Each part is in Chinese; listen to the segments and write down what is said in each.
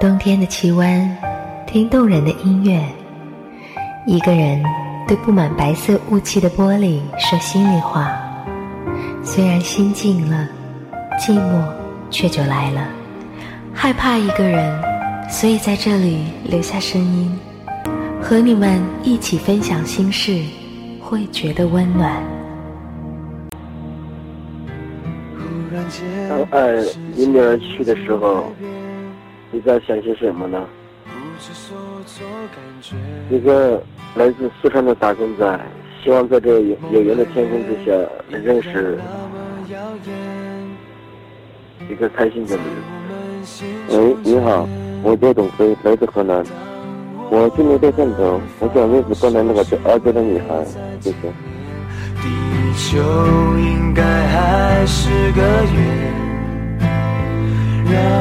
冬天的气温，听动人的音乐，一个人对布满白色雾气的玻璃说心里话。虽然心静了，寂寞却就来了。害怕一个人，所以在这里留下声音，和你们一起分享心事，会觉得温暖。当爱迎面而去的时候。你在想些什么呢？一个来自四川的打工仔，希望在这有有缘的天空之下，能认识一个开心的人。喂，你好，我叫董飞，来自河南。我今年在汕头，我想认识刚才那个叫阿娇的女孩，谢谢。地球应该还是个圆。让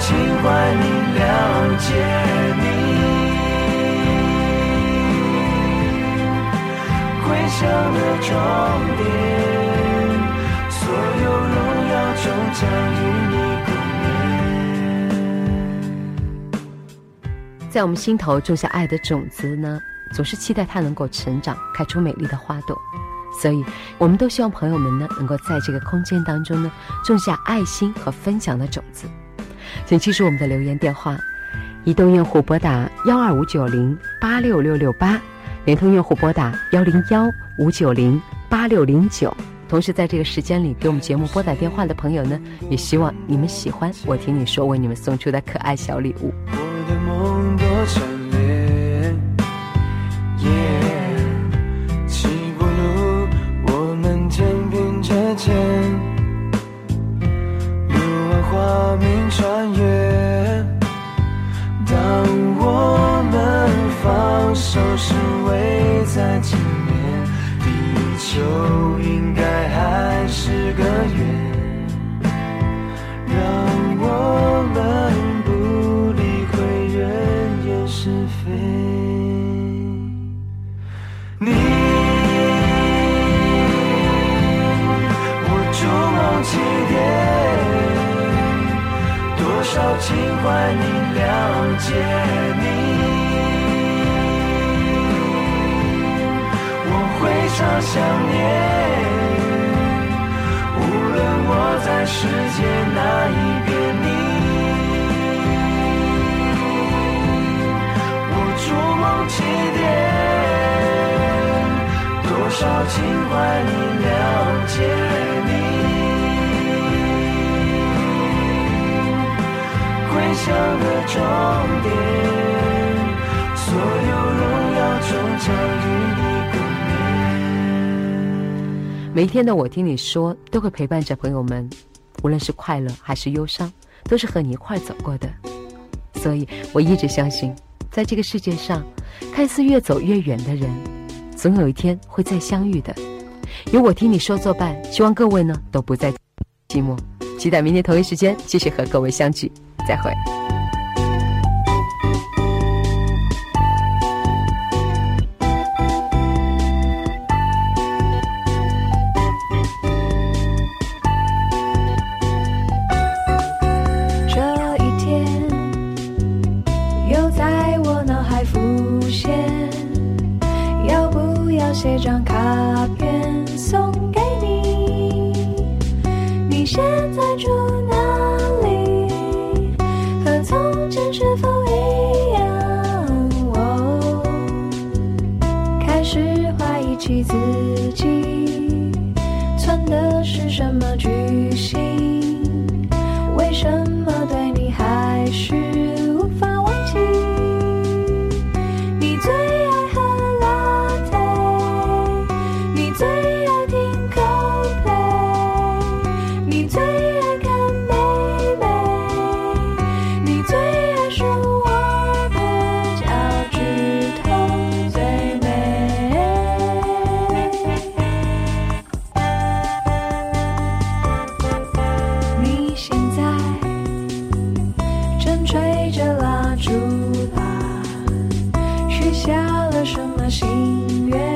情怀你了解你，归乡的终点，所有荣耀终将与你。在我们心头种下爱的种子呢，总是期待它能够成长，开出美丽的花朵。所以，我们都希望朋友们呢，能够在这个空间当中呢，种下爱心和分享的种子。请记住我们的留言电话：移动用户拨打幺二五九零八六六六八，联通用户拨打幺零幺五九零八六零九。同时，在这个时间里给我们节目拨打电话的朋友呢，也希望你们喜欢我听你说为你们送出的可爱小礼物。强，手是围在前年，地球应该还是个圆。让我们不理会人言是非。你，我筑梦起点，多少情怀你了解你。常想念。无论我在世界哪一边，你，我筑梦起点，多少情怀，你了解你。归乡的终点，每一天的我听你说，都会陪伴着朋友们，无论是快乐还是忧伤，都是和你一块走过的。所以我一直相信，在这个世界上，看似越走越远的人，总有一天会再相遇的。有我听你说作伴，希望各位呢都不再寂寞。期待明天同一时间继续和各位相聚。再会。写张卡片送给你。你现在住哪里？和从前是否一样？我开始怀疑起自己，存的是什么居心。心愿。